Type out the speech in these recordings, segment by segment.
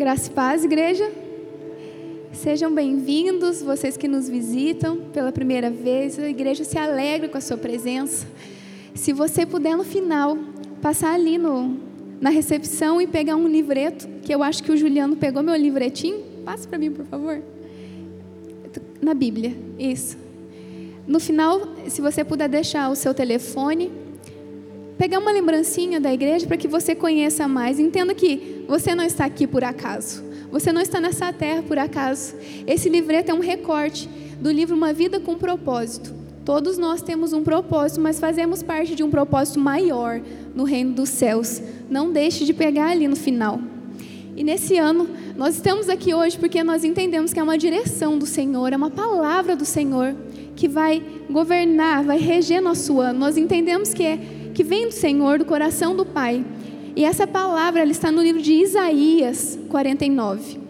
Graça e paz, igreja. Sejam bem-vindos, vocês que nos visitam pela primeira vez. A igreja se alegra com a sua presença. Se você puder, no final, passar ali no, na recepção e pegar um livreto, que eu acho que o Juliano pegou meu livretinho. Passa para mim, por favor. Na Bíblia, isso. No final, se você puder deixar o seu telefone, pegar uma lembrancinha da igreja para que você conheça mais. Entenda que você não está aqui por acaso. Você não está nessa terra por acaso. Esse livreto é um recorte do livro Uma Vida com Propósito. Todos nós temos um propósito, mas fazemos parte de um propósito maior no reino dos céus. Não deixe de pegar ali no final. E nesse ano, nós estamos aqui hoje porque nós entendemos que é uma direção do Senhor, é uma palavra do Senhor que vai governar, vai reger nosso ano. Nós entendemos que é que vem do Senhor, do coração do Pai. E essa palavra ela está no livro de Isaías 49.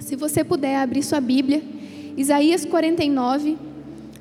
Se você puder abrir sua Bíblia, Isaías 49.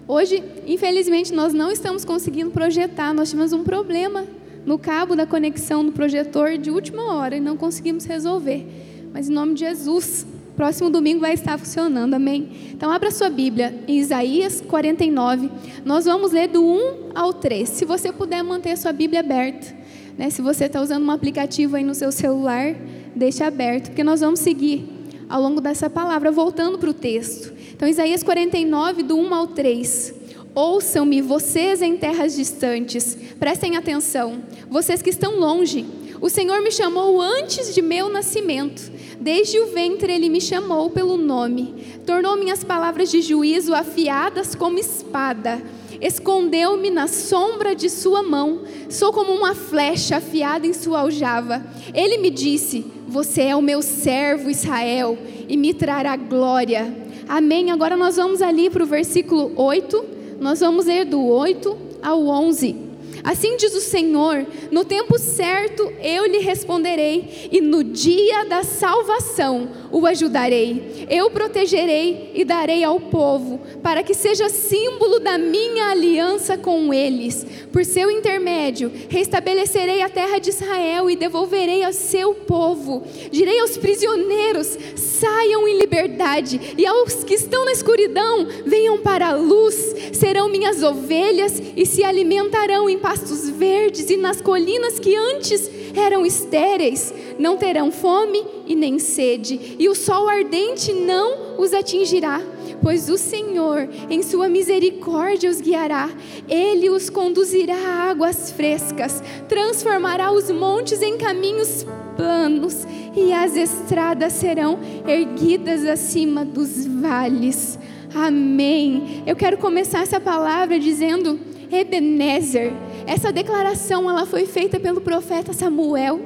Hoje, infelizmente, nós não estamos conseguindo projetar, nós tivemos um problema no cabo da conexão do projetor de última hora e não conseguimos resolver. Mas em nome de Jesus, próximo domingo vai estar funcionando, amém? Então, abra sua Bíblia em Isaías 49. Nós vamos ler do 1 ao 3. Se você puder manter a sua Bíblia aberta, né? se você está usando um aplicativo aí no seu celular, deixe aberto, porque nós vamos seguir ao longo dessa palavra, voltando para o texto. Então, Isaías 49, do 1 ao 3. Ouçam-me, vocês em terras distantes, prestem atenção, vocês que estão longe. O Senhor me chamou antes de meu nascimento Desde o ventre ele me chamou pelo nome, tornou minhas palavras de juízo afiadas como espada, escondeu-me na sombra de sua mão, sou como uma flecha afiada em sua aljava. Ele me disse: Você é o meu servo Israel e me trará glória. Amém. Agora nós vamos ali para o versículo 8, nós vamos ler do 8 ao 11. Assim diz o Senhor: no tempo certo eu lhe responderei, e no dia da salvação o ajudarei. Eu protegerei e darei ao povo, para que seja símbolo da minha aliança com eles. Por seu intermédio, restabelecerei a terra de Israel e devolverei ao seu povo. Direi aos prisioneiros: saiam em liberdade, e aos que estão na escuridão, venham para a luz. Serão minhas ovelhas e se alimentarão em pastos verdes e nas colinas que antes eram estéreis. Não terão fome e nem sede, e o sol ardente não os atingirá pois o Senhor, em sua misericórdia, os guiará, ele os conduzirá a águas frescas, transformará os montes em caminhos planos, e as estradas serão erguidas acima dos vales. Amém. Eu quero começar essa palavra dizendo Ebenezer. Essa declaração ela foi feita pelo profeta Samuel.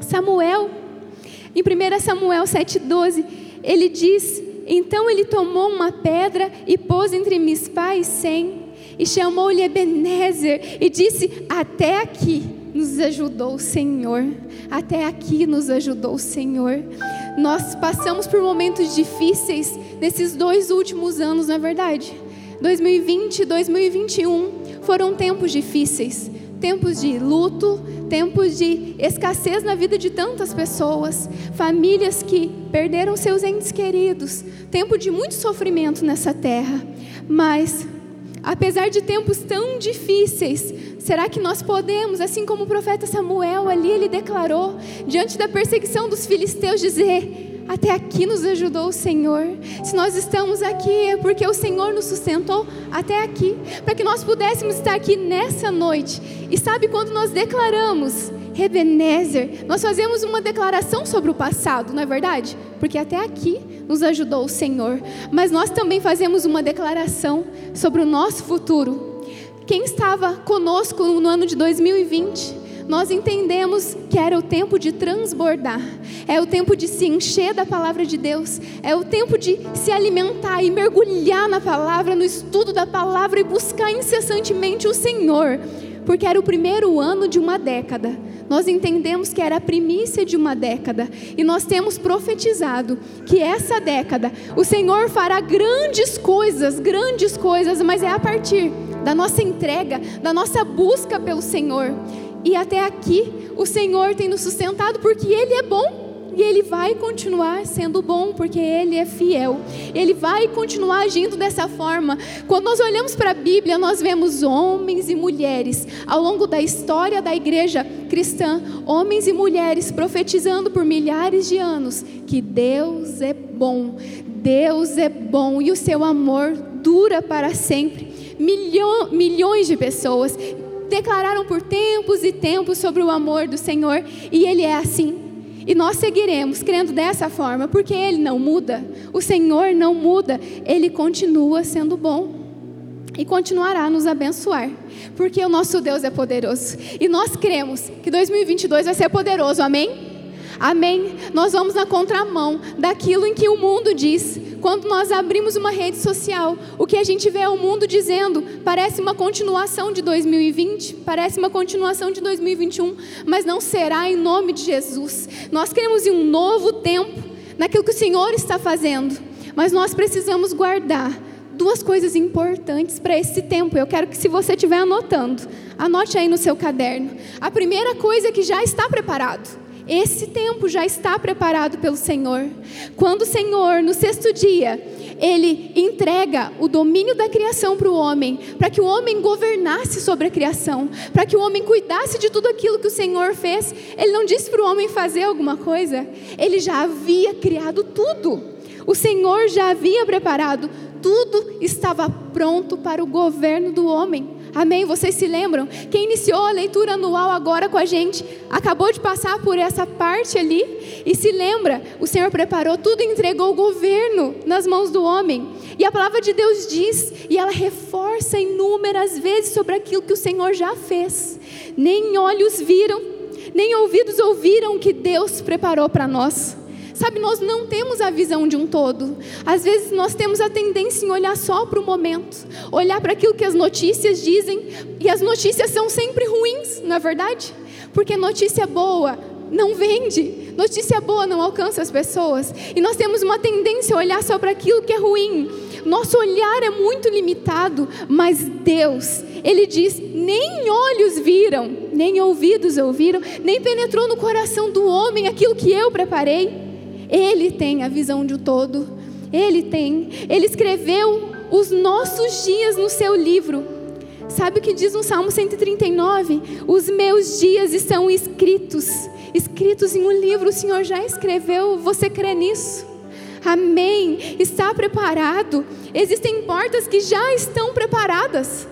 Samuel, em 1 Samuel 7,12, ele diz então ele tomou uma pedra e pôs entre Mispá e Sem, e chamou-lhe Ebenezer, e disse: Até aqui nos ajudou o Senhor, até aqui nos ajudou o Senhor. Nós passamos por momentos difíceis nesses dois últimos anos, na é verdade. 2020 e 2021 foram tempos difíceis, tempos de luto, tempos de escassez na vida de tantas pessoas, famílias que perderam seus entes queridos, tempo de muito sofrimento nessa terra. Mas, apesar de tempos tão difíceis, será que nós podemos, assim como o profeta Samuel ali ele declarou, diante da perseguição dos filisteus, dizer: até aqui nos ajudou o Senhor. Se nós estamos aqui é porque o Senhor nos sustentou até aqui, para que nós pudéssemos estar aqui nessa noite. E sabe quando nós declaramos Ebenezer, nós fazemos uma declaração sobre o passado, não é verdade? Porque até aqui nos ajudou o Senhor. Mas nós também fazemos uma declaração sobre o nosso futuro. Quem estava conosco no ano de 2020? Nós entendemos que era o tempo de transbordar, é o tempo de se encher da palavra de Deus, é o tempo de se alimentar e mergulhar na palavra, no estudo da palavra e buscar incessantemente o Senhor, porque era o primeiro ano de uma década. Nós entendemos que era a primícia de uma década e nós temos profetizado que essa década o Senhor fará grandes coisas, grandes coisas, mas é a partir da nossa entrega, da nossa busca pelo Senhor. E até aqui o Senhor tem nos sustentado porque Ele é bom. e ele vai continuar sendo bom porque ele é fiel. Ele vai continuar agindo dessa forma. Quando nós olhamos para a Bíblia, nós vemos homens e mulheres ao longo da história da igreja cristã, homens e mulheres profetizando por milhares de anos que Deus é bom. Deus é bom e o seu amor dura para sempre. Milhão, milhões de pessoas declararam por tempos e tempos sobre o amor do Senhor e Ele é assim. E nós seguiremos crendo dessa forma, porque Ele não muda, o Senhor não muda, Ele continua sendo bom e continuará a nos abençoar, porque o nosso Deus é poderoso e nós cremos que 2022 vai ser poderoso, amém? Amém? Nós vamos na contramão daquilo em que o mundo diz. Quando nós abrimos uma rede social, o que a gente vê é o mundo dizendo parece uma continuação de 2020, parece uma continuação de 2021, mas não será em nome de Jesus. Nós queremos em um novo tempo, naquilo que o Senhor está fazendo, mas nós precisamos guardar duas coisas importantes para esse tempo. Eu quero que, se você estiver anotando, anote aí no seu caderno. A primeira coisa é que já está preparado. Esse tempo já está preparado pelo Senhor. Quando o Senhor, no sexto dia, ele entrega o domínio da criação para o homem, para que o homem governasse sobre a criação, para que o homem cuidasse de tudo aquilo que o Senhor fez. Ele não disse para o homem fazer alguma coisa, ele já havia criado tudo. O Senhor já havia preparado, tudo estava pronto para o governo do homem. Amém? Vocês se lembram? Quem iniciou a leitura anual agora com a gente, acabou de passar por essa parte ali e se lembra, o Senhor preparou tudo e entregou o governo nas mãos do homem. E a palavra de Deus diz, e ela reforça inúmeras vezes sobre aquilo que o Senhor já fez. Nem olhos viram, nem ouvidos ouviram o que Deus preparou para nós. Sabe, nós não temos a visão de um todo. Às vezes nós temos a tendência em olhar só para o momento, olhar para aquilo que as notícias dizem, e as notícias são sempre ruins, não é verdade? Porque notícia boa não vende, notícia boa não alcança as pessoas, e nós temos uma tendência a olhar só para aquilo que é ruim. Nosso olhar é muito limitado, mas Deus, Ele diz: nem olhos viram, nem ouvidos ouviram, nem penetrou no coração do homem aquilo que eu preparei. Ele tem a visão de todo. Ele tem. Ele escreveu os nossos dias no seu livro. Sabe o que diz no Salmo 139? Os meus dias estão escritos, escritos em um livro. O Senhor já escreveu. Você crê nisso? Amém. Está preparado. Existem portas que já estão preparadas.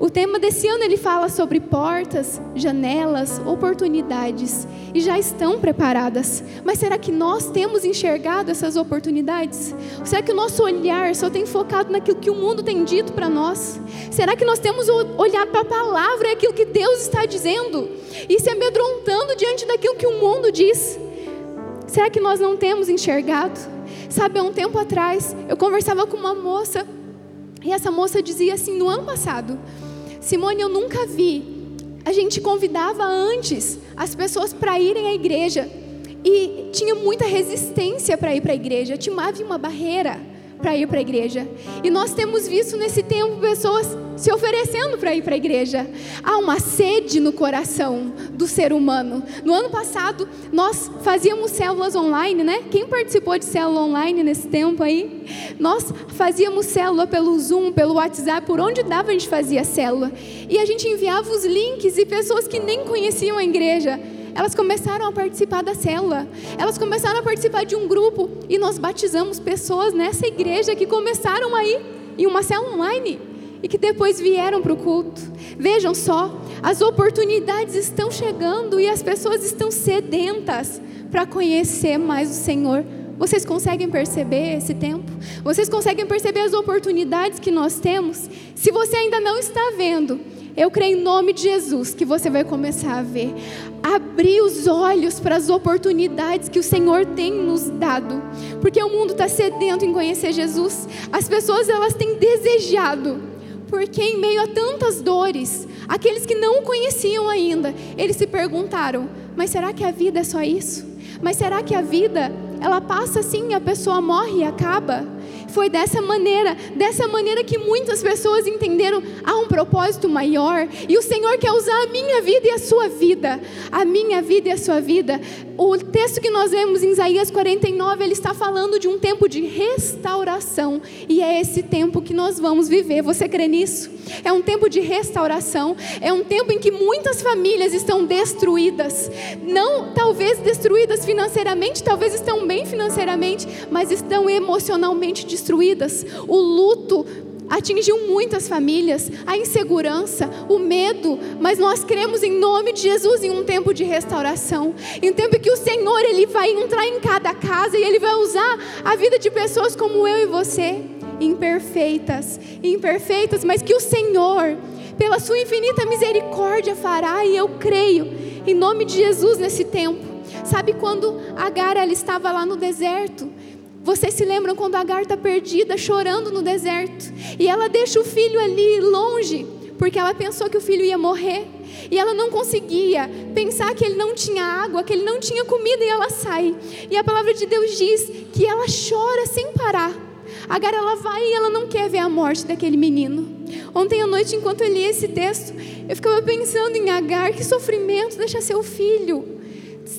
O tema desse ano ele fala sobre portas, janelas, oportunidades e já estão preparadas. Mas será que nós temos enxergado essas oportunidades? Será que o nosso olhar só tem focado naquilo que o mundo tem dito para nós? Será que nós temos olhado para a palavra e aquilo que Deus está dizendo e se amedrontando diante daquilo que o mundo diz? Será que nós não temos enxergado? Sabe, há um tempo atrás eu conversava com uma moça e essa moça dizia assim: no ano passado, Simone, eu nunca vi. A gente convidava antes as pessoas para irem à igreja e tinha muita resistência para ir para a igreja, tinha havia uma barreira para ir para a igreja. E nós temos visto nesse tempo pessoas se oferecendo para ir para a igreja. Há uma sede no coração do ser humano. No ano passado, nós fazíamos células online, né? Quem participou de célula online nesse tempo aí? Nós fazíamos célula pelo Zoom, pelo WhatsApp, por onde dava a gente fazia célula. E a gente enviava os links e pessoas que nem conheciam a igreja elas começaram a participar da célula, elas começaram a participar de um grupo e nós batizamos pessoas nessa igreja que começaram aí em uma célula online e que depois vieram para o culto. Vejam só, as oportunidades estão chegando e as pessoas estão sedentas para conhecer mais o Senhor. Vocês conseguem perceber esse tempo? Vocês conseguem perceber as oportunidades que nós temos? Se você ainda não está vendo, eu creio em nome de Jesus que você vai começar a ver. Abrir os olhos para as oportunidades que o Senhor tem nos dado. Porque o mundo está sedento em conhecer Jesus. As pessoas elas têm desejado. Porque em meio a tantas dores, aqueles que não o conheciam ainda, eles se perguntaram: mas será que a vida é só isso? Mas será que a vida ela passa assim, a pessoa morre e acaba? Foi dessa maneira, dessa maneira que muitas pessoas entenderam há um propósito maior e o Senhor quer usar a minha vida e a sua vida, a minha vida e a sua vida. O texto que nós vemos em Isaías 49, ele está falando de um tempo de restauração e é esse tempo que nós vamos viver. Você crê nisso? É um tempo de restauração, é um tempo em que muitas famílias estão destruídas, não talvez destruídas financeiramente, talvez estão bem financeiramente, mas estão emocionalmente destruídas. O luto atingiu muitas famílias, a insegurança, o medo, mas nós cremos em nome de Jesus em um tempo de restauração, em um tempo que o Senhor ele vai entrar em cada casa e ele vai usar a vida de pessoas como eu e você, imperfeitas, imperfeitas, mas que o Senhor, pela sua infinita misericórdia fará e eu creio em nome de Jesus nesse tempo. Sabe quando Agar ela estava lá no deserto? Vocês se lembram quando Agar está perdida, chorando no deserto, e ela deixa o filho ali longe, porque ela pensou que o filho ia morrer, e ela não conseguia pensar que ele não tinha água, que ele não tinha comida, e ela sai. E a palavra de Deus diz que ela chora sem parar. Agar ela vai e ela não quer ver a morte daquele menino. Ontem à noite, enquanto eu li esse texto, eu ficava pensando em Agar, que sofrimento deixa seu filho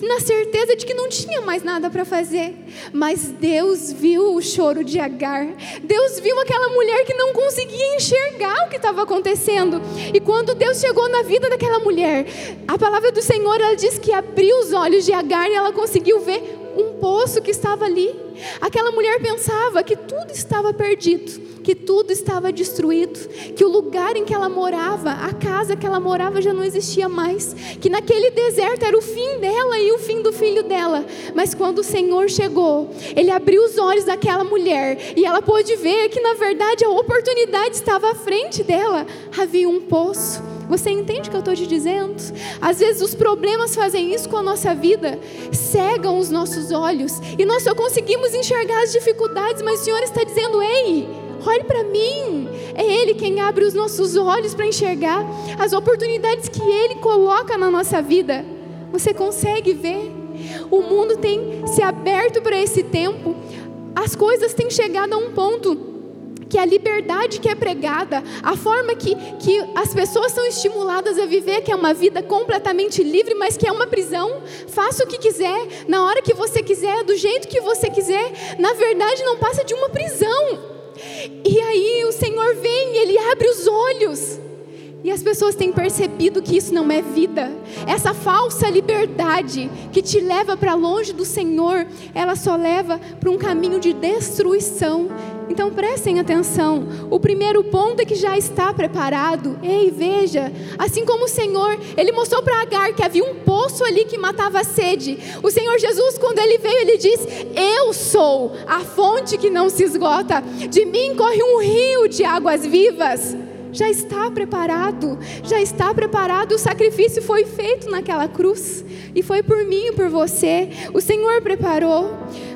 na certeza de que não tinha mais nada para fazer. Mas Deus viu o choro de Agar. Deus viu aquela mulher que não conseguia enxergar o que estava acontecendo. E quando Deus chegou na vida daquela mulher, a palavra do Senhor ela diz que abriu os olhos de Agar e ela conseguiu ver um poço que estava ali. Aquela mulher pensava que tudo estava perdido que tudo estava destruído, que o lugar em que ela morava, a casa que ela morava já não existia mais, que naquele deserto era o fim dela e o fim do filho dela. Mas quando o Senhor chegou, ele abriu os olhos daquela mulher e ela pôde ver que na verdade a oportunidade estava à frente dela. Havia um poço. Você entende o que eu estou te dizendo? Às vezes os problemas fazem isso com a nossa vida, cegam os nossos olhos e nós só conseguimos enxergar as dificuldades, mas o Senhor está dizendo: ei, Olhe para mim. É Ele quem abre os nossos olhos para enxergar as oportunidades que Ele coloca na nossa vida. Você consegue ver? O mundo tem se aberto para esse tempo. As coisas têm chegado a um ponto que a liberdade que é pregada, a forma que, que as pessoas são estimuladas a viver, que é uma vida completamente livre, mas que é uma prisão. Faça o que quiser, na hora que você quiser, do jeito que você quiser. Na verdade, não passa de uma prisão. E aí o Senhor vem, ele abre os olhos. E as pessoas têm percebido que isso não é vida. Essa falsa liberdade que te leva para longe do Senhor, ela só leva para um caminho de destruição. Então prestem atenção. O primeiro ponto é que já está preparado. Ei, veja, assim como o Senhor, ele mostrou para Agar que havia um poço ali que matava a sede. O Senhor Jesus, quando ele veio, ele diz: Eu sou a fonte que não se esgota. De mim corre um rio de águas vivas já está preparado, já está preparado. O sacrifício foi feito naquela cruz e foi por mim e por você. O Senhor preparou.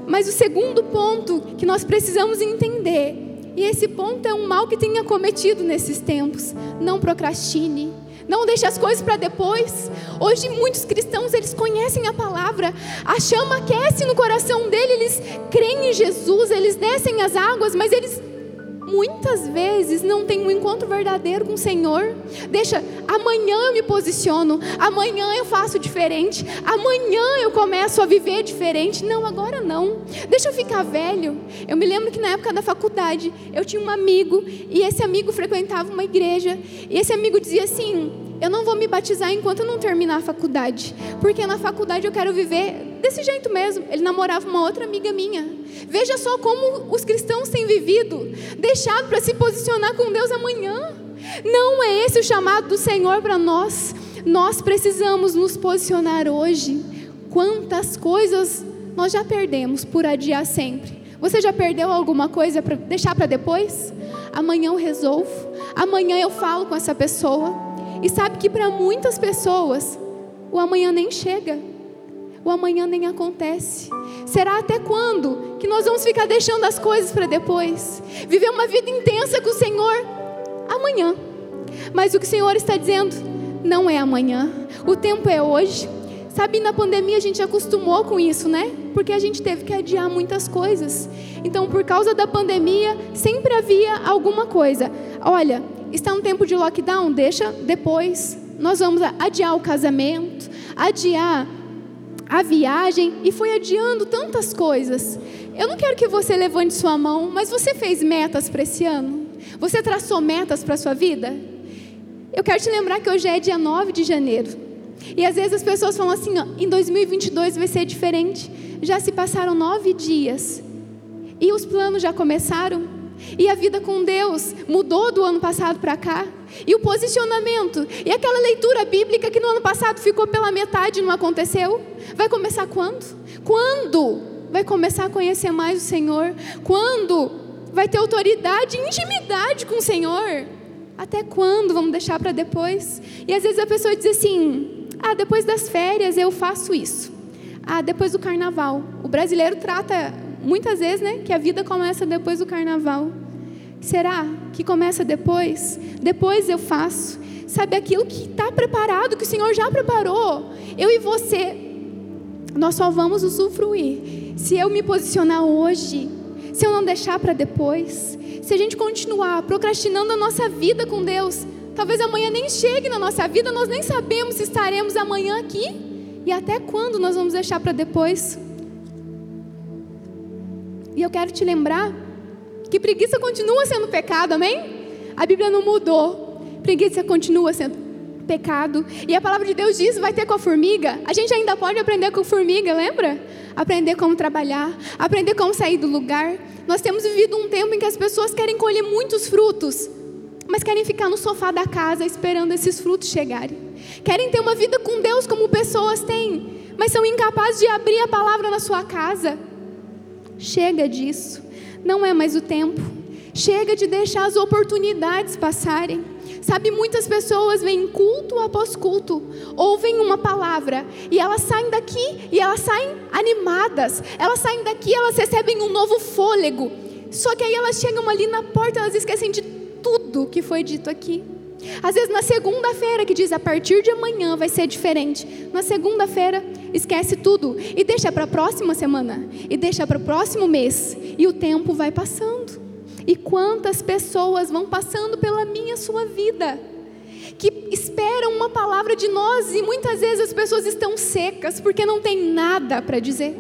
Mas o segundo ponto que nós precisamos entender, e esse ponto é um mal que tem acometido nesses tempos, não procrastine. Não deixe as coisas para depois. Hoje muitos cristãos eles conhecem a palavra, a chama aquece no coração dele, eles creem em Jesus, eles descem as águas, mas eles muitas vezes não tem um encontro verdadeiro com o Senhor. Deixa, amanhã eu me posiciono, amanhã eu faço diferente, amanhã eu começo a viver diferente. Não, agora não. Deixa eu ficar velho. Eu me lembro que na época da faculdade eu tinha um amigo e esse amigo frequentava uma igreja e esse amigo dizia assim: eu não vou me batizar enquanto eu não terminar a faculdade, porque na faculdade eu quero viver desse jeito mesmo. Ele namorava uma outra amiga minha. Veja só como os cristãos têm vivido, deixado para se posicionar com Deus amanhã. Não é esse o chamado do Senhor para nós. Nós precisamos nos posicionar hoje. Quantas coisas nós já perdemos por adiar sempre. Você já perdeu alguma coisa para deixar para depois? Amanhã eu resolvo. Amanhã eu falo com essa pessoa. E sabe que para muitas pessoas o amanhã nem chega o amanhã nem acontece. Será até quando que nós vamos ficar deixando as coisas para depois? Viver uma vida intensa com o Senhor amanhã. Mas o que o Senhor está dizendo não é amanhã. O tempo é hoje. Sabe, na pandemia a gente acostumou com isso, né? Porque a gente teve que adiar muitas coisas. Então, por causa da pandemia, sempre havia alguma coisa. Olha, está um tempo de lockdown, deixa depois. Nós vamos adiar o casamento, adiar a viagem e foi adiando tantas coisas. Eu não quero que você levante sua mão, mas você fez metas para esse ano? Você traçou metas para a sua vida? Eu quero te lembrar que hoje é dia 9 de janeiro. E às vezes as pessoas falam assim: em 2022 vai ser diferente. Já se passaram nove dias. E os planos já começaram. E a vida com Deus mudou do ano passado para cá. E o posicionamento. E aquela leitura bíblica que no ano passado ficou pela metade e não aconteceu. Vai começar quando? Quando vai começar a conhecer mais o Senhor? Quando vai ter autoridade e intimidade com o Senhor? Até quando vamos deixar para depois? E às vezes a pessoa diz assim: ah, depois das férias eu faço isso. Ah, depois do carnaval. O brasileiro trata muitas vezes, né, que a vida começa depois do carnaval. Será que começa depois? Depois eu faço. Sabe aquilo que está preparado, que o Senhor já preparou. Eu e você, nós só vamos usufruir se eu me posicionar hoje, se eu não deixar para depois, se a gente continuar procrastinando a nossa vida com Deus, talvez amanhã nem chegue na nossa vida, nós nem sabemos se estaremos amanhã aqui e até quando nós vamos deixar para depois. E eu quero te lembrar que preguiça continua sendo pecado, amém? A Bíblia não mudou. Preguiça continua sendo pecado. E a palavra de Deus diz: vai ter com a formiga. A gente ainda pode aprender com a formiga, lembra? Aprender como trabalhar, aprender como sair do lugar. Nós temos vivido um tempo em que as pessoas querem colher muitos frutos, mas querem ficar no sofá da casa esperando esses frutos chegarem. Querem ter uma vida com Deus como pessoas têm, mas são incapazes de abrir a palavra na sua casa. Chega disso. Não é mais o tempo. Chega de deixar as oportunidades passarem. Sabe, muitas pessoas vêm culto após culto, ouvem uma palavra e elas saem daqui e elas saem animadas. Elas saem daqui, elas recebem um novo fôlego. Só que aí elas chegam ali na porta, elas esquecem de tudo que foi dito aqui. Às vezes na segunda-feira que diz a partir de amanhã vai ser diferente. Na segunda-feira esquece tudo e deixa para a próxima semana e deixa para o próximo mês e o tempo vai passando. E quantas pessoas vão passando pela minha sua vida que esperam uma palavra de nós e muitas vezes as pessoas estão secas porque não tem nada para dizer,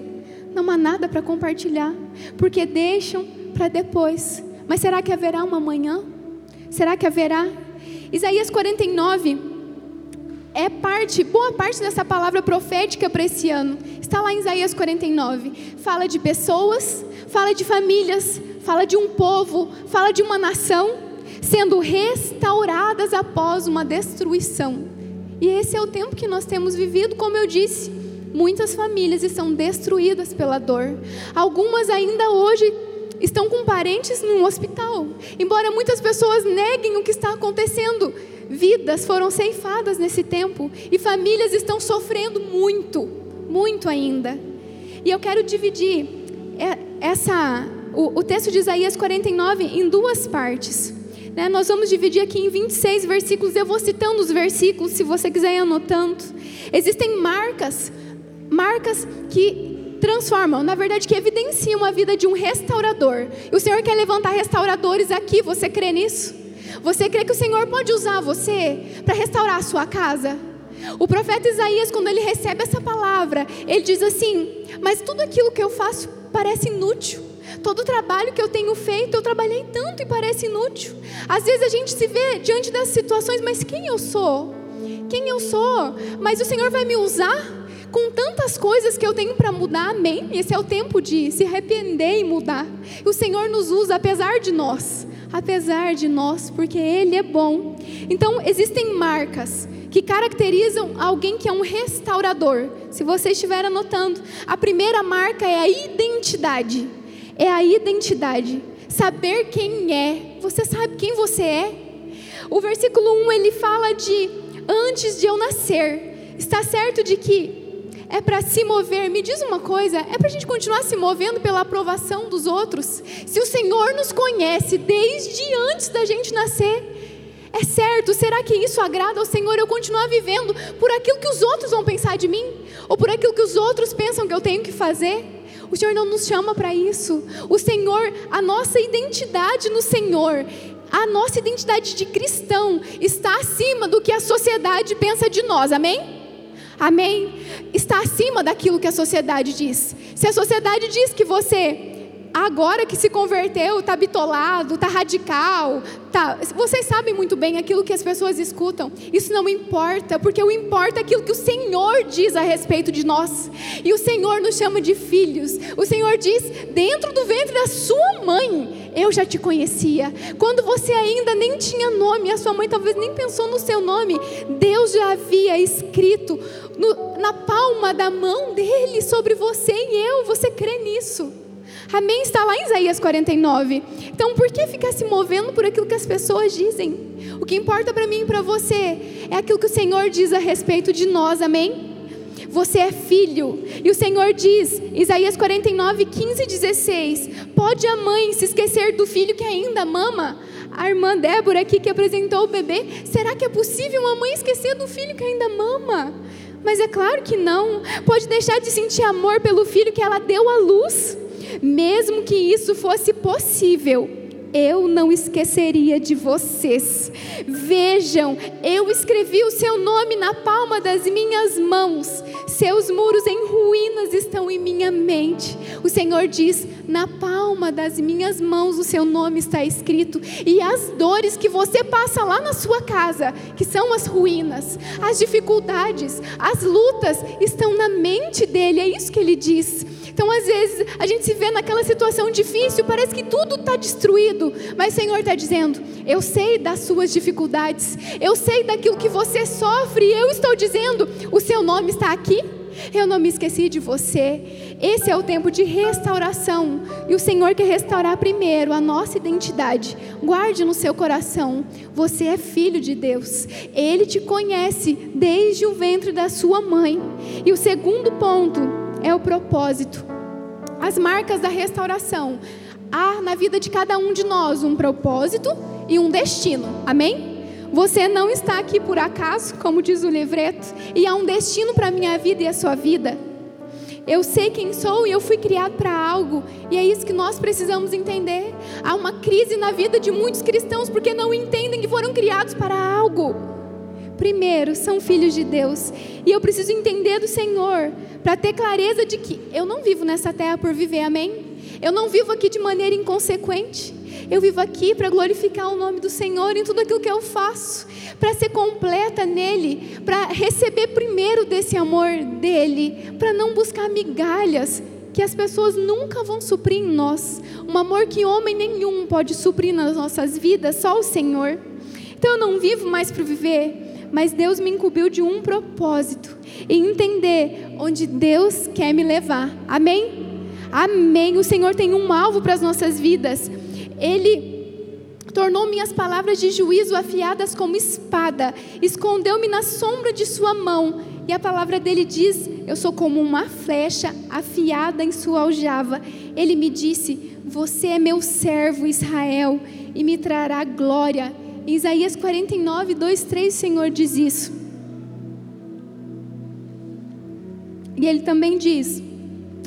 não há nada para compartilhar, porque deixam para depois. Mas será que haverá uma manhã? Será que haverá Isaías 49 é parte, boa parte dessa palavra profética para esse ano. Está lá em Isaías 49. Fala de pessoas, fala de famílias, fala de um povo, fala de uma nação sendo restauradas após uma destruição. E esse é o tempo que nós temos vivido, como eu disse. Muitas famílias estão destruídas pela dor. Algumas ainda hoje estão com parentes no hospital. Embora muitas pessoas neguem o que está acontecendo, vidas foram ceifadas nesse tempo e famílias estão sofrendo muito, muito ainda. E eu quero dividir é, essa, o, o texto de Isaías 49 em duas partes. Né? Nós vamos dividir aqui em 26 versículos. Eu vou citando os versículos, se você quiser ir anotando. Existem marcas, marcas que transformam, na verdade, que evidenciam a vida de um restaurador. E o Senhor quer levantar restauradores aqui, você crê nisso? Você crê que o Senhor pode usar você para restaurar a sua casa? O profeta Isaías, quando ele recebe essa palavra, ele diz assim: Mas tudo aquilo que eu faço parece inútil. Todo o trabalho que eu tenho feito, eu trabalhei tanto e parece inútil. Às vezes a gente se vê diante das situações, mas quem eu sou? Quem eu sou? Mas o Senhor vai me usar? com tantas coisas que eu tenho para mudar, amém? Esse é o tempo de se arrepender e mudar. O Senhor nos usa apesar de nós, apesar de nós, porque Ele é bom. Então, existem marcas que caracterizam alguém que é um restaurador. Se você estiver anotando, a primeira marca é a identidade. É a identidade. Saber quem é. Você sabe quem você é? O versículo 1 ele fala de antes de eu nascer. Está certo de que é para se mover. Me diz uma coisa: é para a gente continuar se movendo pela aprovação dos outros? Se o Senhor nos conhece desde antes da gente nascer, é certo? Será que isso agrada ao Senhor eu continuar vivendo por aquilo que os outros vão pensar de mim? Ou por aquilo que os outros pensam que eu tenho que fazer? O Senhor não nos chama para isso. O Senhor, a nossa identidade no Senhor, a nossa identidade de cristão está acima do que a sociedade pensa de nós. Amém? Amém? Está acima daquilo que a sociedade diz. Se a sociedade diz que você agora que se converteu, está bitolado, está radical, tá. Vocês sabem muito bem aquilo que as pessoas escutam. Isso não importa, porque o importa é aquilo que o Senhor diz a respeito de nós. E o Senhor nos chama de filhos. O Senhor diz: dentro do ventre da sua mãe, eu já te conhecia. Quando você ainda nem tinha nome, a sua mãe talvez nem pensou no seu nome, Deus já havia escrito no, na palma da mão dele sobre você e eu. Você crê nisso? Amém? Está lá em Isaías 49. Então, por que ficar se movendo por aquilo que as pessoas dizem? O que importa para mim e para você é aquilo que o Senhor diz a respeito de nós. Amém? Você é filho. E o Senhor diz, Isaías 49, 15 e 16: Pode a mãe se esquecer do filho que ainda mama? A irmã Débora aqui que apresentou o bebê, será que é possível uma mãe esquecer do filho que ainda mama? Mas é claro que não. Pode deixar de sentir amor pelo filho que ela deu à luz. Mesmo que isso fosse possível, eu não esqueceria de vocês. Vejam, eu escrevi o seu nome na palma das minhas mãos. Seus muros em ruínas estão em minha mente. O Senhor diz: na palma das minhas mãos o seu nome está escrito. E as dores que você passa lá na sua casa, que são as ruínas, as dificuldades, as lutas, estão na mente dele. É isso que ele diz. Então, às vezes, a gente se vê naquela situação difícil, parece que tudo está destruído, mas o Senhor está dizendo: Eu sei das suas dificuldades, eu sei daquilo que você sofre, e eu estou dizendo: O seu nome está aqui. Eu não me esqueci de você. Esse é o tempo de restauração. E o Senhor quer restaurar primeiro a nossa identidade. Guarde no seu coração. Você é filho de Deus. Ele te conhece desde o ventre da sua mãe. E o segundo ponto é o propósito. As marcas da restauração. Há na vida de cada um de nós um propósito e um destino. Amém? Você não está aqui por acaso, como diz o livreto, e há um destino para a minha vida e a sua vida. Eu sei quem sou e eu fui criado para algo, e é isso que nós precisamos entender. Há uma crise na vida de muitos cristãos porque não entendem que foram criados para algo. Primeiro, são filhos de Deus, e eu preciso entender do Senhor para ter clareza de que eu não vivo nessa terra por viver, amém? Eu não vivo aqui de maneira inconsequente. Eu vivo aqui para glorificar o nome do Senhor em tudo aquilo que eu faço, para ser completa nele, para receber primeiro desse amor dele, para não buscar migalhas que as pessoas nunca vão suprir em nós. Um amor que homem nenhum pode suprir nas nossas vidas, só o Senhor. Então eu não vivo mais para viver mas Deus me incumbiu de um propósito e entender onde Deus quer me levar. Amém? Amém. O Senhor tem um alvo para as nossas vidas. Ele tornou minhas palavras de juízo afiadas como espada, escondeu-me na sombra de sua mão. E a palavra dele diz: Eu sou como uma flecha afiada em sua aljava. Ele me disse: Você é meu servo Israel e me trará glória em Isaías 49, 2, 3, o Senhor diz isso. E ele também diz,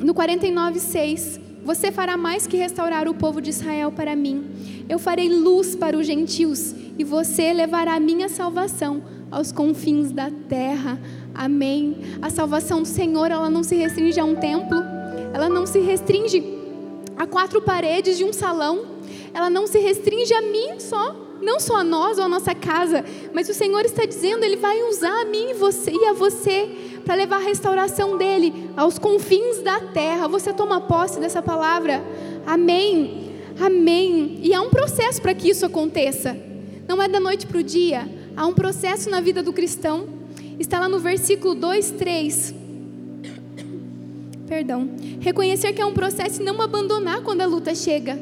no 49, 6, Você fará mais que restaurar o povo de Israel para mim. Eu farei luz para os gentios, e você levará a minha salvação aos confins da terra. Amém. A salvação do Senhor, ela não se restringe a um templo, ela não se restringe a quatro paredes de um salão, ela não se restringe a mim só não só a nós ou a nossa casa, mas o Senhor está dizendo, Ele vai usar a mim você, e a você para levar a restauração dele aos confins da terra. Você toma posse dessa palavra? Amém. Amém. E há um processo para que isso aconteça. Não é da noite para o dia. Há um processo na vida do cristão. Está lá no versículo 2, 3. Perdão. Reconhecer que é um processo e não abandonar quando a luta chega.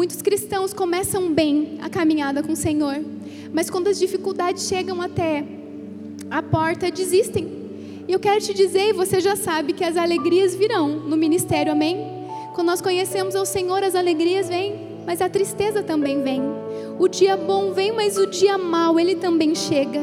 Muitos cristãos começam bem a caminhada com o Senhor, mas quando as dificuldades chegam até a porta, desistem. E eu quero te dizer, e você já sabe, que as alegrias virão no ministério, amém? Quando nós conhecemos ao Senhor, as alegrias vêm, mas a tristeza também vem. O dia bom vem, mas o dia mau ele também chega.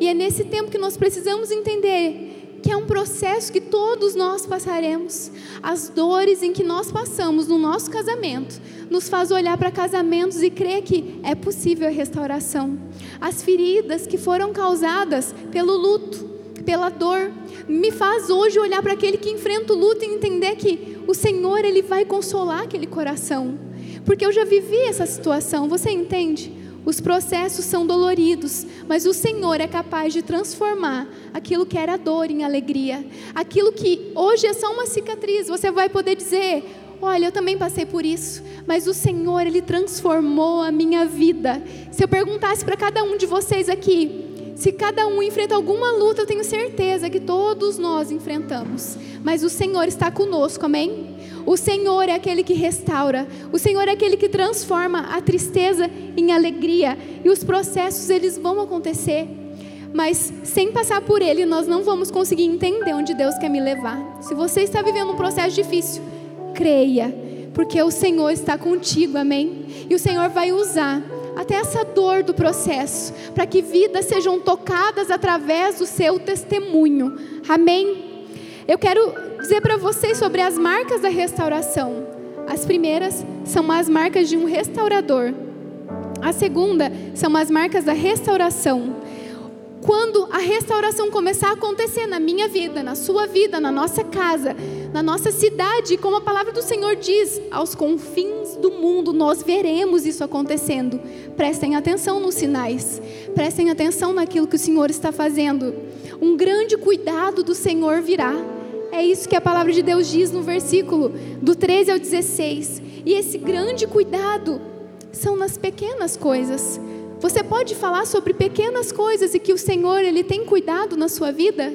E é nesse tempo que nós precisamos entender que é um processo que todos nós passaremos. As dores em que nós passamos no nosso casamento nos faz olhar para casamentos e crer que é possível a restauração. As feridas que foram causadas pelo luto, pela dor, me faz hoje olhar para aquele que enfrenta o luto e entender que o Senhor ele vai consolar aquele coração. Porque eu já vivi essa situação, você entende? Os processos são doloridos, mas o Senhor é capaz de transformar aquilo que era dor em alegria. Aquilo que hoje é só uma cicatriz, você vai poder dizer: Olha, eu também passei por isso, mas o Senhor, Ele transformou a minha vida. Se eu perguntasse para cada um de vocês aqui, se cada um enfrenta alguma luta, eu tenho certeza que todos nós enfrentamos, mas o Senhor está conosco, amém? O Senhor é aquele que restaura, o Senhor é aquele que transforma a tristeza em alegria, e os processos eles vão acontecer. Mas sem passar por ele, nós não vamos conseguir entender onde Deus quer me levar. Se você está vivendo um processo difícil, creia, porque o Senhor está contigo, amém? E o Senhor vai usar até essa dor do processo, para que vidas sejam tocadas através do seu testemunho, amém? Eu quero dizer para vocês sobre as marcas da restauração. As primeiras são as marcas de um restaurador. A segunda são as marcas da restauração. Quando a restauração começar a acontecer na minha vida, na sua vida, na nossa casa, na nossa cidade, como a palavra do Senhor diz, aos confins do mundo, nós veremos isso acontecendo. Prestem atenção nos sinais, prestem atenção naquilo que o Senhor está fazendo. Um grande cuidado do Senhor virá é isso que a palavra de Deus diz no versículo do 13 ao 16. E esse grande cuidado são nas pequenas coisas. Você pode falar sobre pequenas coisas e que o Senhor ele tem cuidado na sua vida?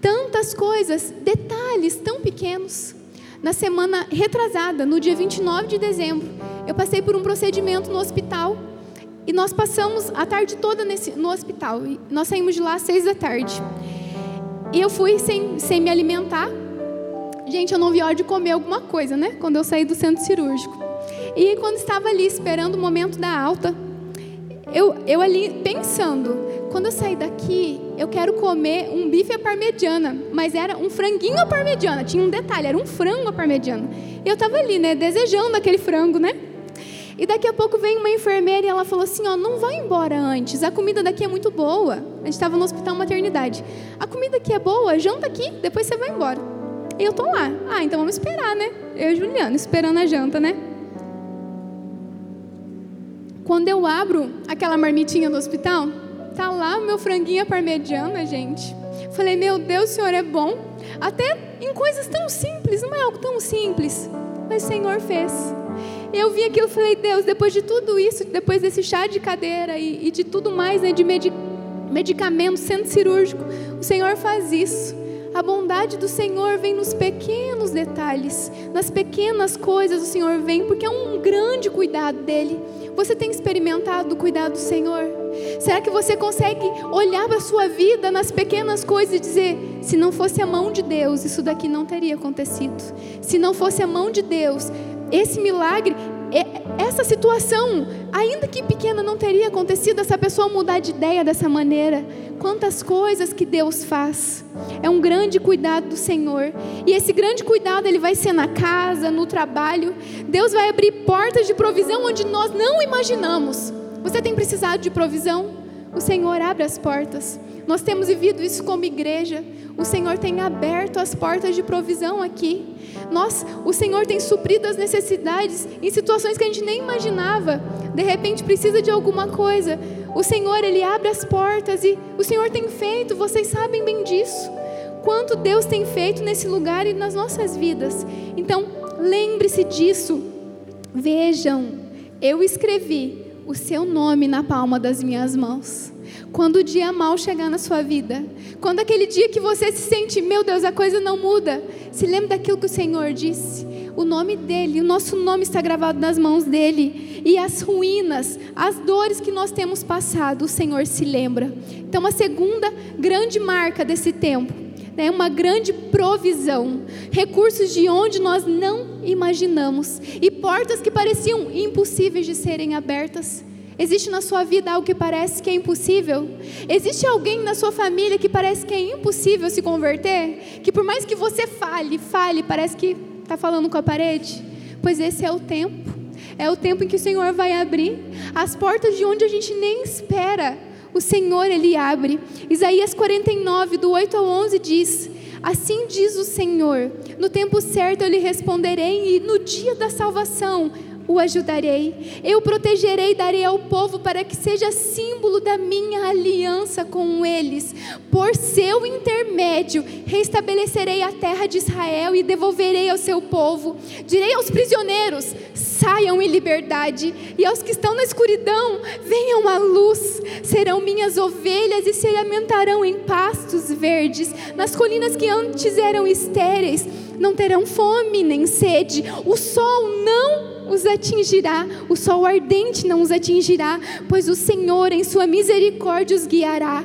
Tantas coisas, detalhes tão pequenos. Na semana retrasada, no dia 29 de dezembro, eu passei por um procedimento no hospital e nós passamos a tarde toda nesse, no hospital. nós saímos de lá às seis da tarde. E eu fui sem, sem me alimentar. Gente, eu não vi hora de comer alguma coisa, né? Quando eu saí do centro cirúrgico. E quando estava ali esperando o momento da alta, eu, eu ali pensando, quando eu sair daqui, eu quero comer um bife à parmegiana, mas era um franguinho à parmegiana, tinha um detalhe, era um frango à parmegiana. Eu estava ali, né, desejando aquele frango, né? E daqui a pouco vem uma enfermeira e ela falou assim: ó, não vai embora antes, a comida daqui é muito boa. A gente estava no hospital maternidade. A comida aqui é boa, janta aqui, depois você vai embora. E eu tô lá. Ah, então vamos esperar, né? Eu e Juliana, esperando a janta, né? Quando eu abro aquela marmitinha do hospital, tá lá o meu franguinho parmegiana, gente. Falei, meu Deus, o Senhor é bom. Até em coisas tão simples, não é algo tão simples, mas o Senhor fez. Eu vi aquilo e falei, Deus, depois de tudo isso, depois desse chá de cadeira e, e de tudo mais, né, de medicamento, centro cirúrgico, o Senhor faz isso. A bondade do Senhor vem nos pequenos detalhes, nas pequenas coisas o Senhor vem, porque é um grande cuidado dele. Você tem experimentado o cuidado do Senhor? Será que você consegue olhar para a sua vida nas pequenas coisas e dizer: se não fosse a mão de Deus, isso daqui não teria acontecido? Se não fosse a mão de Deus, esse milagre, essa situação, ainda que pequena, não teria acontecido essa pessoa mudar de ideia dessa maneira. Quantas coisas que Deus faz. É um grande cuidado do Senhor. E esse grande cuidado ele vai ser na casa, no trabalho. Deus vai abrir portas de provisão onde nós não imaginamos. Você tem precisado de provisão? O Senhor abre as portas. Nós temos vivido isso como igreja. O Senhor tem aberto as portas de provisão aqui. Nós, o Senhor tem suprido as necessidades em situações que a gente nem imaginava. De repente precisa de alguma coisa. O Senhor, ele abre as portas e o Senhor tem feito, vocês sabem bem disso. Quanto Deus tem feito nesse lugar e nas nossas vidas. Então, lembre-se disso. Vejam, eu escrevi o seu nome na palma das minhas mãos. Quando o dia mal chegar na sua vida, quando aquele dia que você se sente, meu Deus, a coisa não muda, se lembre daquilo que o Senhor disse. O nome dele, o nosso nome está gravado nas mãos dele. E as ruínas, as dores que nós temos passado, o Senhor se lembra. Então, a segunda grande marca desse tempo, né, uma grande provisão, recursos de onde nós não imaginamos e portas que pareciam impossíveis de serem abertas. Existe na sua vida algo que parece que é impossível? Existe alguém na sua família que parece que é impossível se converter? Que por mais que você fale, fale, parece que está falando com a parede? Pois esse é o tempo. É o tempo em que o Senhor vai abrir as portas de onde a gente nem espera. O Senhor, Ele abre. Isaías 49, do 8 ao 11 diz: Assim diz o Senhor: No tempo certo eu lhe responderei, e no dia da salvação o ajudarei. Eu protegerei e darei ao povo para que seja símbolo da minha aliança com eles. Por seu intermédio, restabelecerei a terra de Israel e devolverei ao seu povo. Direi aos prisioneiros: saiam em liberdade, e aos que estão na escuridão, venham à luz. Serão minhas ovelhas e se alimentarão em pastos verdes, nas colinas que antes eram estéreis. Não terão fome nem sede, o sol não os atingirá, o sol ardente não os atingirá, pois o Senhor, em sua misericórdia, os guiará.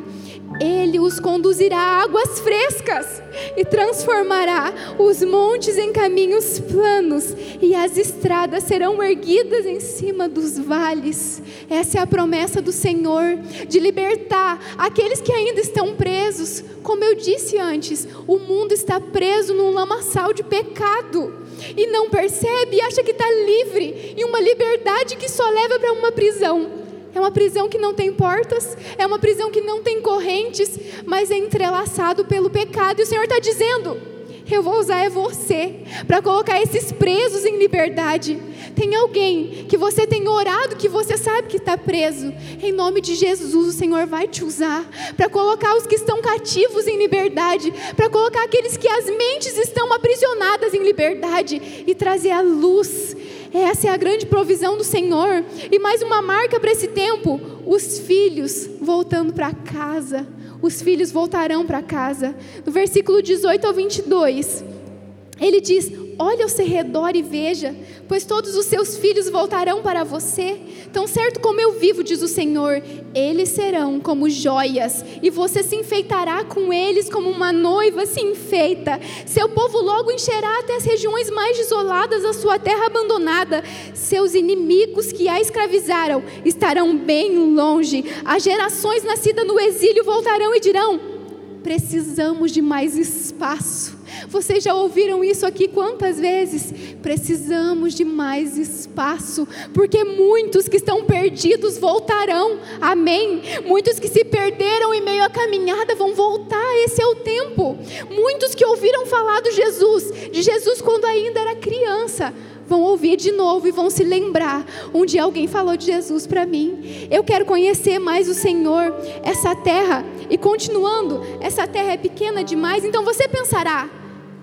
Ele os conduzirá a águas frescas e transformará os montes em caminhos planos, e as estradas serão erguidas em cima dos vales. Essa é a promessa do Senhor de libertar aqueles que ainda estão presos. Como eu disse antes, o mundo está preso num lamaçal de pecado e não percebe e acha que está livre, e uma liberdade que só leva para uma prisão. É uma prisão que não tem portas, é uma prisão que não tem correntes, mas é entrelaçado pelo pecado. E o Senhor está dizendo: eu vou usar é você para colocar esses presos em liberdade. Tem alguém que você tem orado que você sabe que está preso. Em nome de Jesus, o Senhor vai te usar para colocar os que estão cativos em liberdade, para colocar aqueles que as mentes estão aprisionadas em liberdade e trazer a luz. Essa é a grande provisão do Senhor. E mais uma marca para esse tempo: os filhos voltando para casa os filhos voltarão para casa. No versículo 18 ao 22, ele diz: Olhe ao seu redor e veja, pois todos os seus filhos voltarão para você. Tão certo como eu vivo, diz o Senhor, eles serão como joias, e você se enfeitará com eles como uma noiva se enfeita. Seu povo logo encherá até as regiões mais isoladas a sua terra abandonada. Seus inimigos que a escravizaram estarão bem longe. As gerações nascidas no exílio voltarão e dirão: precisamos de mais espaço vocês já ouviram isso aqui quantas vezes? Precisamos de mais espaço, porque muitos que estão perdidos voltarão. Amém. Muitos que se perderam em meio à caminhada vão voltar. Esse é o tempo. Muitos que ouviram falar de Jesus, de Jesus quando ainda era criança, vão ouvir de novo e vão se lembrar. Um dia alguém falou de Jesus para mim. Eu quero conhecer mais o Senhor, essa terra. E continuando, essa terra é pequena demais, então você pensará: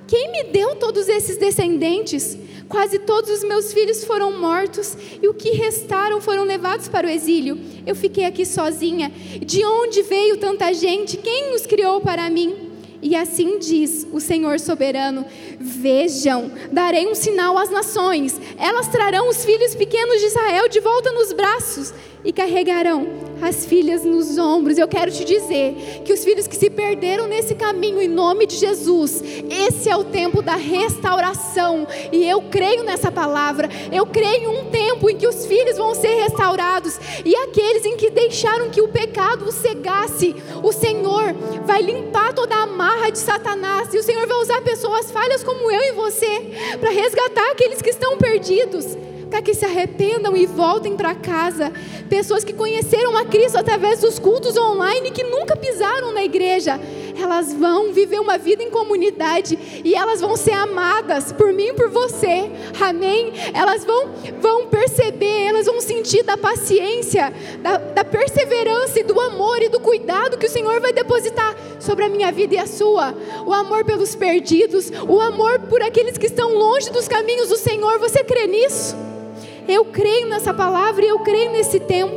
quem me deu todos esses descendentes? Quase todos os meus filhos foram mortos e o que restaram foram levados para o exílio. Eu fiquei aqui sozinha. De onde veio tanta gente? Quem os criou para mim? E assim diz o Senhor soberano: Vejam, darei um sinal às nações. Elas trarão os filhos pequenos de Israel de volta nos braços e carregarão as filhas nos ombros. Eu quero te dizer que os filhos que se perderam nesse caminho, em nome de Jesus, esse é o tempo da restauração. E eu creio nessa palavra. Eu creio em um tempo em que os filhos vão ser restaurados e aqueles em que deixaram que o pecado os cegasse, o Senhor vai limpar toda a marra de Satanás e o Senhor vai usar pessoas falhas como eu e você para resgatar aqueles que estão perdidos para que se arrependam e voltem para casa. Pessoas que conheceram a Cristo através dos cultos online que nunca pisaram na igreja. Elas vão viver uma vida em comunidade e elas vão ser amadas por mim e por você. Amém? Elas vão, vão perceber, elas vão sentir da paciência, da, da perseverança e do amor e do cuidado que o Senhor vai depositar sobre a minha vida e a sua. O amor pelos perdidos, o amor por aqueles que estão longe dos caminhos do Senhor. Você crê nisso? Eu creio nessa palavra e eu creio nesse tempo.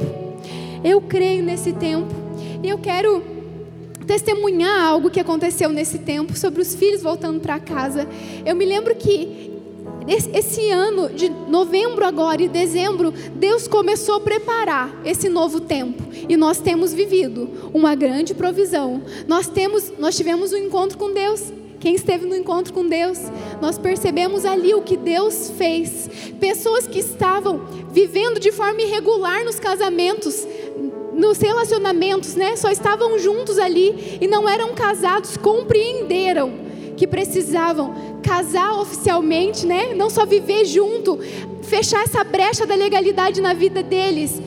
Eu creio nesse tempo. E eu quero testemunhar algo que aconteceu nesse tempo sobre os filhos voltando para casa. Eu me lembro que esse ano de novembro agora e dezembro, Deus começou a preparar esse novo tempo. e nós temos vivido uma grande provisão. Nós temos, nós tivemos um encontro com Deus. Quem esteve no encontro com Deus, nós percebemos ali o que Deus fez. Pessoas que estavam vivendo de forma irregular nos casamentos, nos relacionamentos, né? Só estavam juntos ali e não eram casados, compreenderam que precisavam casar oficialmente, né? Não só viver junto, fechar essa brecha da legalidade na vida deles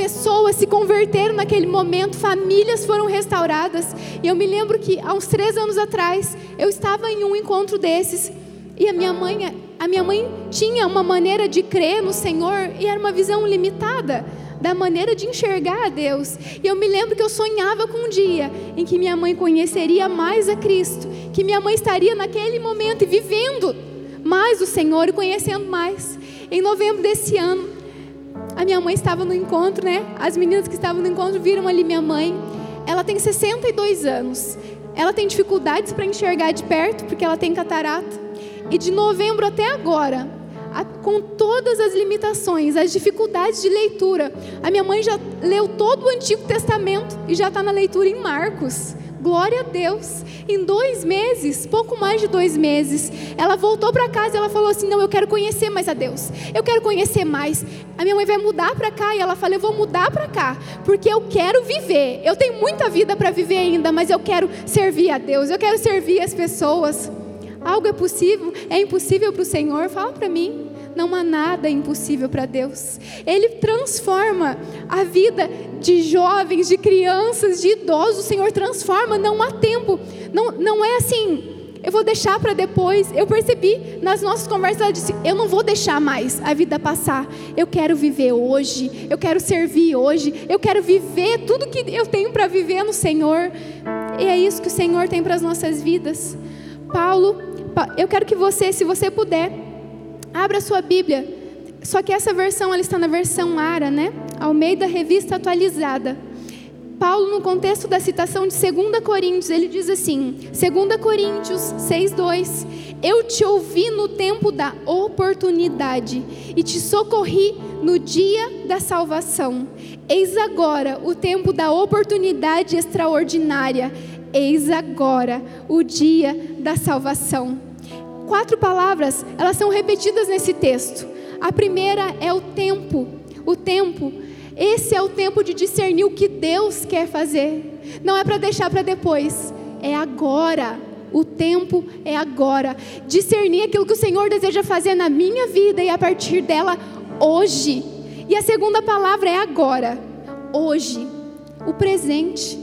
pessoas se converteram naquele momento, famílias foram restauradas. E eu me lembro que há uns três anos atrás eu estava em um encontro desses e a minha mãe, a minha mãe tinha uma maneira de crer no Senhor e era uma visão limitada da maneira de enxergar a Deus. E eu me lembro que eu sonhava com um dia em que minha mãe conheceria mais a Cristo, que minha mãe estaria naquele momento e vivendo mais o Senhor e conhecendo mais. Em novembro desse ano, a minha mãe estava no encontro, né? As meninas que estavam no encontro viram ali minha mãe. Ela tem 62 anos. Ela tem dificuldades para enxergar de perto, porque ela tem catarata. E de novembro até agora, com todas as limitações, as dificuldades de leitura, a minha mãe já leu todo o Antigo Testamento e já está na leitura em Marcos. Glória a Deus. Em dois meses, pouco mais de dois meses, ela voltou para casa e ela falou assim: Não, eu quero conhecer mais a Deus. Eu quero conhecer mais. A minha mãe vai mudar para cá e ela falou: Eu vou mudar para cá, porque eu quero viver. Eu tenho muita vida para viver ainda, mas eu quero servir a Deus. Eu quero servir as pessoas. Algo é possível? É impossível para o Senhor? Fala para mim. Não há nada impossível para Deus. Ele transforma a vida de jovens, de crianças, de idosos. O Senhor transforma, não há tempo. Não, não é assim, eu vou deixar para depois. Eu percebi nas nossas conversas, ela disse: Eu não vou deixar mais a vida passar. Eu quero viver hoje. Eu quero servir hoje. Eu quero viver tudo que eu tenho para viver no Senhor. E é isso que o Senhor tem para as nossas vidas. Paulo, eu quero que você, se você puder, Abra sua Bíblia. Só que essa versão ela está na versão Ara, né? Ao meio da revista atualizada. Paulo, no contexto da citação de 2 Coríntios, ele diz assim: 2 Coríntios 6,2: Eu te ouvi no tempo da oportunidade e te socorri no dia da salvação. Eis agora o tempo da oportunidade extraordinária. Eis agora o dia da salvação quatro palavras, elas são repetidas nesse texto. A primeira é o tempo. O tempo. Esse é o tempo de discernir o que Deus quer fazer. Não é para deixar para depois. É agora. O tempo é agora. Discernir aquilo que o Senhor deseja fazer na minha vida e a partir dela hoje. E a segunda palavra é agora. Hoje. O presente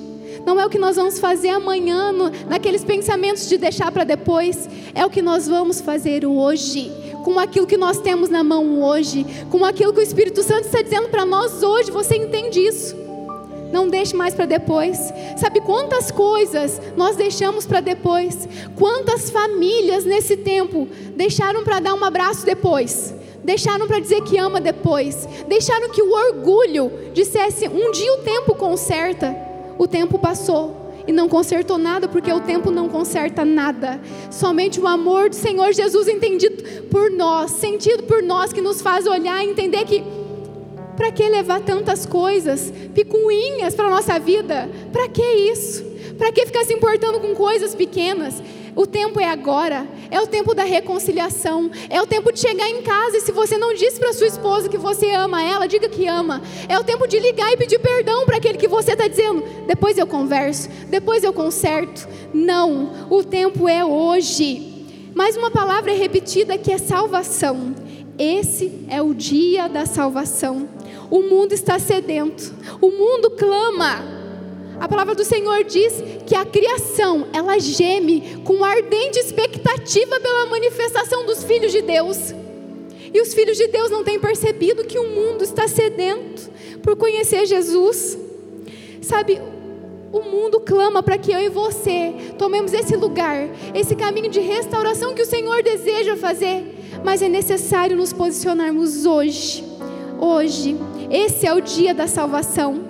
não é o que nós vamos fazer amanhã, no, naqueles pensamentos de deixar para depois, é o que nós vamos fazer hoje, com aquilo que nós temos na mão hoje, com aquilo que o Espírito Santo está dizendo para nós hoje. Você entende isso? Não deixe mais para depois. Sabe quantas coisas nós deixamos para depois? Quantas famílias nesse tempo deixaram para dar um abraço depois? Deixaram para dizer que ama depois? Deixaram que o orgulho dissesse: um dia o tempo conserta. O tempo passou e não consertou nada, porque o tempo não conserta nada. Somente o amor do Senhor Jesus entendido por nós, sentido por nós, que nos faz olhar e entender que para que levar tantas coisas, picuinhas para a nossa vida? Para que isso? Para que ficar se importando com coisas pequenas? O tempo é agora, é o tempo da reconciliação, é o tempo de chegar em casa e se você não disse para sua esposa que você ama ela, diga que ama. É o tempo de ligar e pedir perdão para aquele que você está dizendo, depois eu converso, depois eu conserto. Não, o tempo é hoje. Mais uma palavra é repetida que é salvação. Esse é o dia da salvação. O mundo está sedento, o mundo clama a palavra do Senhor diz que a criação, ela geme com ardente expectativa pela manifestação dos filhos de Deus. E os filhos de Deus não têm percebido que o mundo está sedento por conhecer Jesus. Sabe, o mundo clama para que eu e você tomemos esse lugar, esse caminho de restauração que o Senhor deseja fazer, mas é necessário nos posicionarmos hoje. Hoje, esse é o dia da salvação.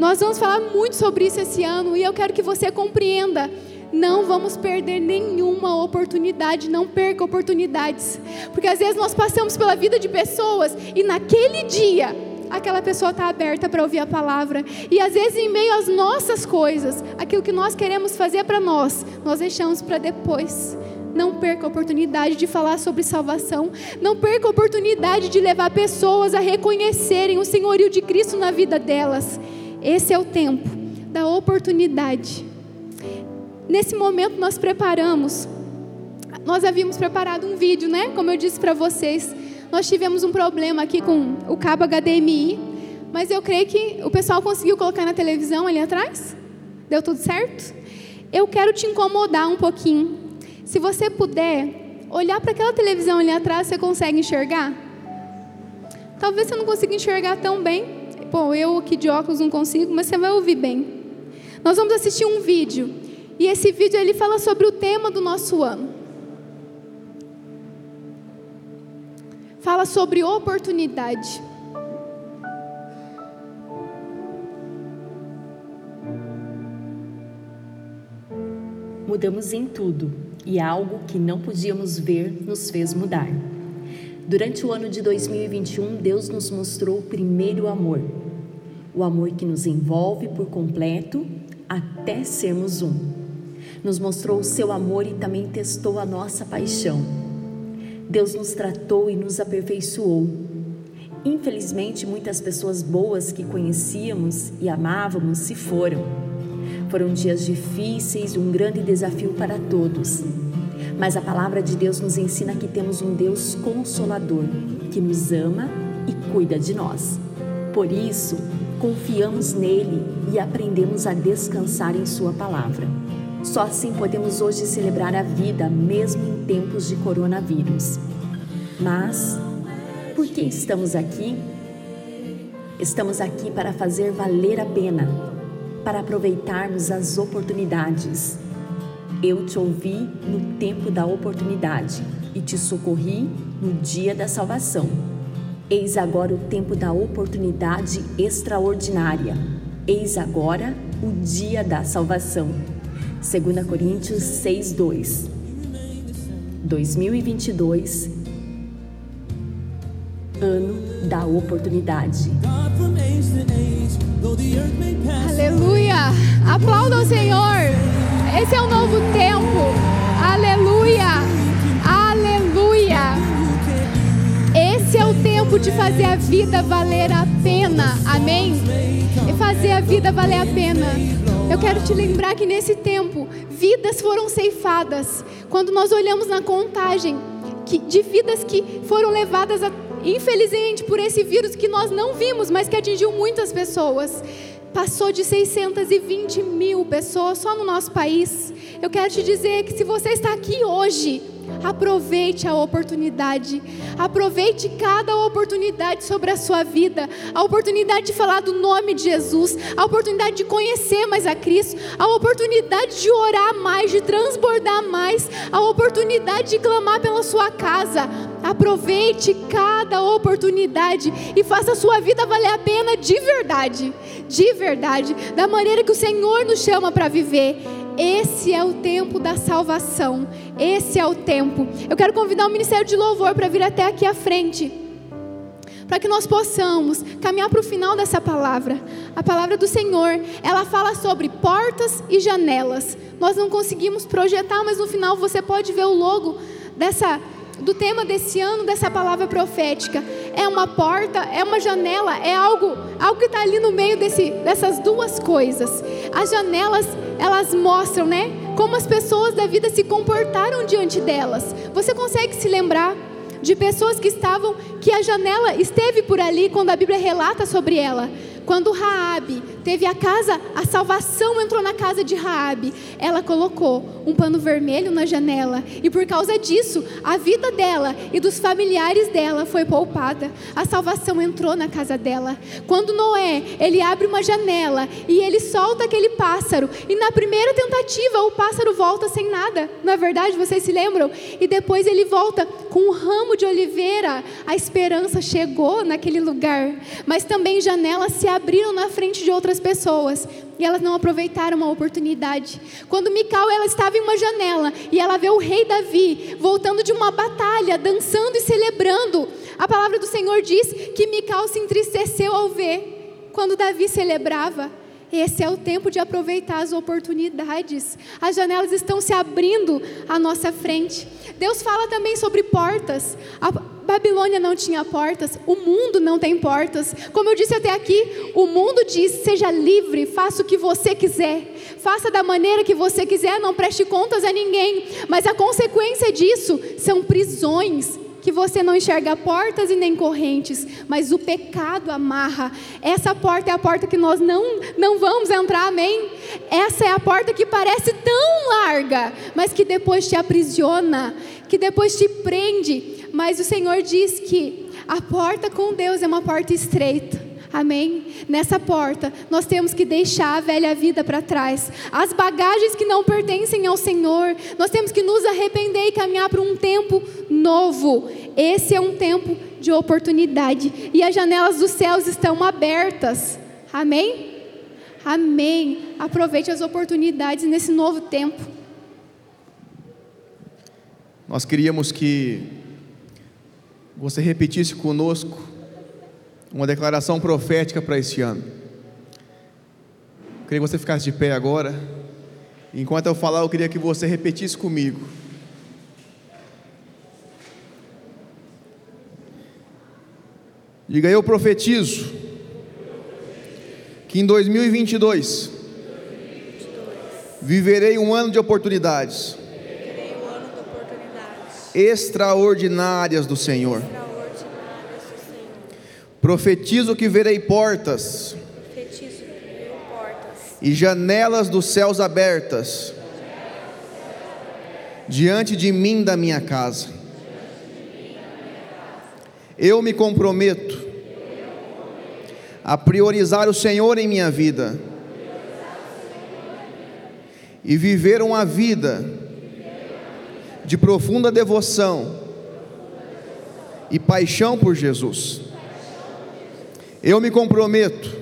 Nós vamos falar muito sobre isso esse ano e eu quero que você compreenda. Não vamos perder nenhuma oportunidade, não perca oportunidades. Porque às vezes nós passamos pela vida de pessoas e naquele dia aquela pessoa está aberta para ouvir a palavra. E às vezes, em meio às nossas coisas, aquilo que nós queremos fazer para nós, nós deixamos para depois. Não perca a oportunidade de falar sobre salvação. Não perca a oportunidade de levar pessoas a reconhecerem o senhorio de Cristo na vida delas. Esse é o tempo da oportunidade. Nesse momento nós preparamos, nós havíamos preparado um vídeo, né? Como eu disse para vocês, nós tivemos um problema aqui com o cabo HDMI, mas eu creio que o pessoal conseguiu colocar na televisão ali atrás. Deu tudo certo? Eu quero te incomodar um pouquinho. Se você puder olhar para aquela televisão ali atrás, você consegue enxergar? Talvez você não consiga enxergar tão bem, Pô, eu aqui de óculos não consigo, mas você vai ouvir bem. Nós vamos assistir um vídeo. E esse vídeo ele fala sobre o tema do nosso ano. Fala sobre oportunidade. Mudamos em tudo, e algo que não podíamos ver nos fez mudar. Durante o ano de 2021, Deus nos mostrou o primeiro amor, o amor que nos envolve por completo até sermos um. Nos mostrou o seu amor e também testou a nossa paixão. Deus nos tratou e nos aperfeiçoou. Infelizmente, muitas pessoas boas que conhecíamos e amávamos se foram. Foram dias difíceis, um grande desafio para todos. Mas a palavra de Deus nos ensina que temos um Deus consolador, que nos ama e cuida de nós. Por isso, confiamos nele e aprendemos a descansar em Sua palavra. Só assim podemos hoje celebrar a vida, mesmo em tempos de coronavírus. Mas, por que estamos aqui? Estamos aqui para fazer valer a pena, para aproveitarmos as oportunidades eu te ouvi no tempo da oportunidade e te socorri no dia da salvação. Eis agora o tempo da oportunidade extraordinária. Eis agora o dia da salvação. 2 Coríntios 6:2. 2022 ano da oportunidade. Aleluia! Aplauda o Senhor! Esse é o novo tempo. Aleluia! Esse é o tempo de fazer a vida valer a pena. Amém? E fazer a vida valer a pena. Eu quero te lembrar que nesse tempo, vidas foram ceifadas. Quando nós olhamos na contagem de vidas que foram levadas, a, infelizmente, por esse vírus que nós não vimos, mas que atingiu muitas pessoas passou de 620 mil pessoas só no nosso país. Eu quero te dizer que se você está aqui hoje, Aproveite a oportunidade. Aproveite cada oportunidade sobre a sua vida. A oportunidade de falar do nome de Jesus. A oportunidade de conhecer mais a Cristo. A oportunidade de orar mais, de transbordar mais. A oportunidade de clamar pela sua casa. Aproveite cada oportunidade e faça a sua vida valer a pena de verdade. De verdade. Da maneira que o Senhor nos chama para viver. Esse é o tempo da salvação. Esse é o tempo. Eu quero convidar o Ministério de Louvor para vir até aqui à frente. Para que nós possamos caminhar para o final dessa palavra. A palavra do Senhor, ela fala sobre portas e janelas. Nós não conseguimos projetar, mas no final você pode ver o logo dessa do tema desse ano, dessa palavra profética. É uma porta, é uma janela, é algo, algo que está ali no meio desse, dessas duas coisas. As janelas, elas mostram, né? Como as pessoas da vida se comportaram diante delas. Você consegue se lembrar de pessoas que estavam, que a janela esteve por ali quando a Bíblia relata sobre ela? Quando Raabe teve a casa, a salvação entrou na casa de Raabe. Ela colocou um pano vermelho na janela e por causa disso, a vida dela e dos familiares dela foi poupada. A salvação entrou na casa dela. Quando Noé, ele abre uma janela e ele solta aquele pássaro e na primeira tentativa o pássaro volta sem nada. Não é verdade? Vocês se lembram? E depois ele volta com um ramo de oliveira. A esperança chegou naquele lugar. Mas também janelas se abriram na frente de outras pessoas e elas não aproveitaram a oportunidade. Quando Mical ela estava em uma janela e ela vê o rei Davi voltando de uma batalha, dançando e celebrando, A palavra do Senhor diz que Mical se entristeceu ao ver quando Davi celebrava. Esse é o tempo de aproveitar as oportunidades. As janelas estão se abrindo à nossa frente. Deus fala também sobre portas. A Babilônia não tinha portas, o mundo não tem portas. Como eu disse até aqui, o mundo diz: seja livre, faça o que você quiser, faça da maneira que você quiser, não preste contas a ninguém. Mas a consequência disso são prisões, que você não enxerga portas e nem correntes, mas o pecado amarra. Essa porta é a porta que nós não, não vamos entrar, amém? Essa é a porta que parece tão larga, mas que depois te aprisiona, que depois te prende. Mas o Senhor diz que a porta com Deus é uma porta estreita. Amém? Nessa porta, nós temos que deixar a velha vida para trás, as bagagens que não pertencem ao Senhor. Nós temos que nos arrepender e caminhar para um tempo novo. Esse é um tempo de oportunidade e as janelas dos céus estão abertas. Amém? Amém. Aproveite as oportunidades nesse novo tempo. Nós queríamos que você repetisse conosco uma declaração profética para este ano. Eu queria que você ficasse de pé agora. Enquanto eu falar, eu queria que você repetisse comigo. Diga, eu profetizo que em 2022 viverei um ano de oportunidades extraordinárias do Senhor. Profetizo que verei portas, e janelas dos céus abertas diante de mim da minha casa. Eu me comprometo a priorizar o Senhor em minha vida e viver uma vida de profunda devoção e paixão por Jesus. Eu me comprometo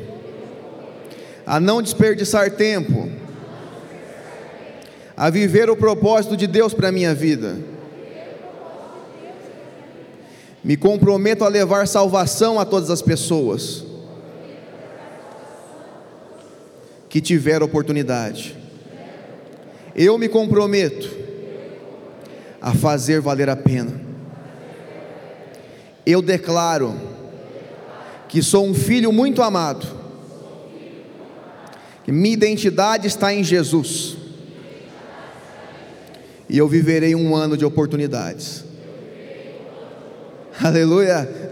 a não desperdiçar tempo, a viver o propósito de Deus para a minha vida. Me comprometo a levar salvação a todas as pessoas que tiver oportunidade. Eu me comprometo a fazer valer a pena. Eu declaro que sou um filho muito amado, que minha identidade está em Jesus, e eu viverei um ano de oportunidades. Aleluia.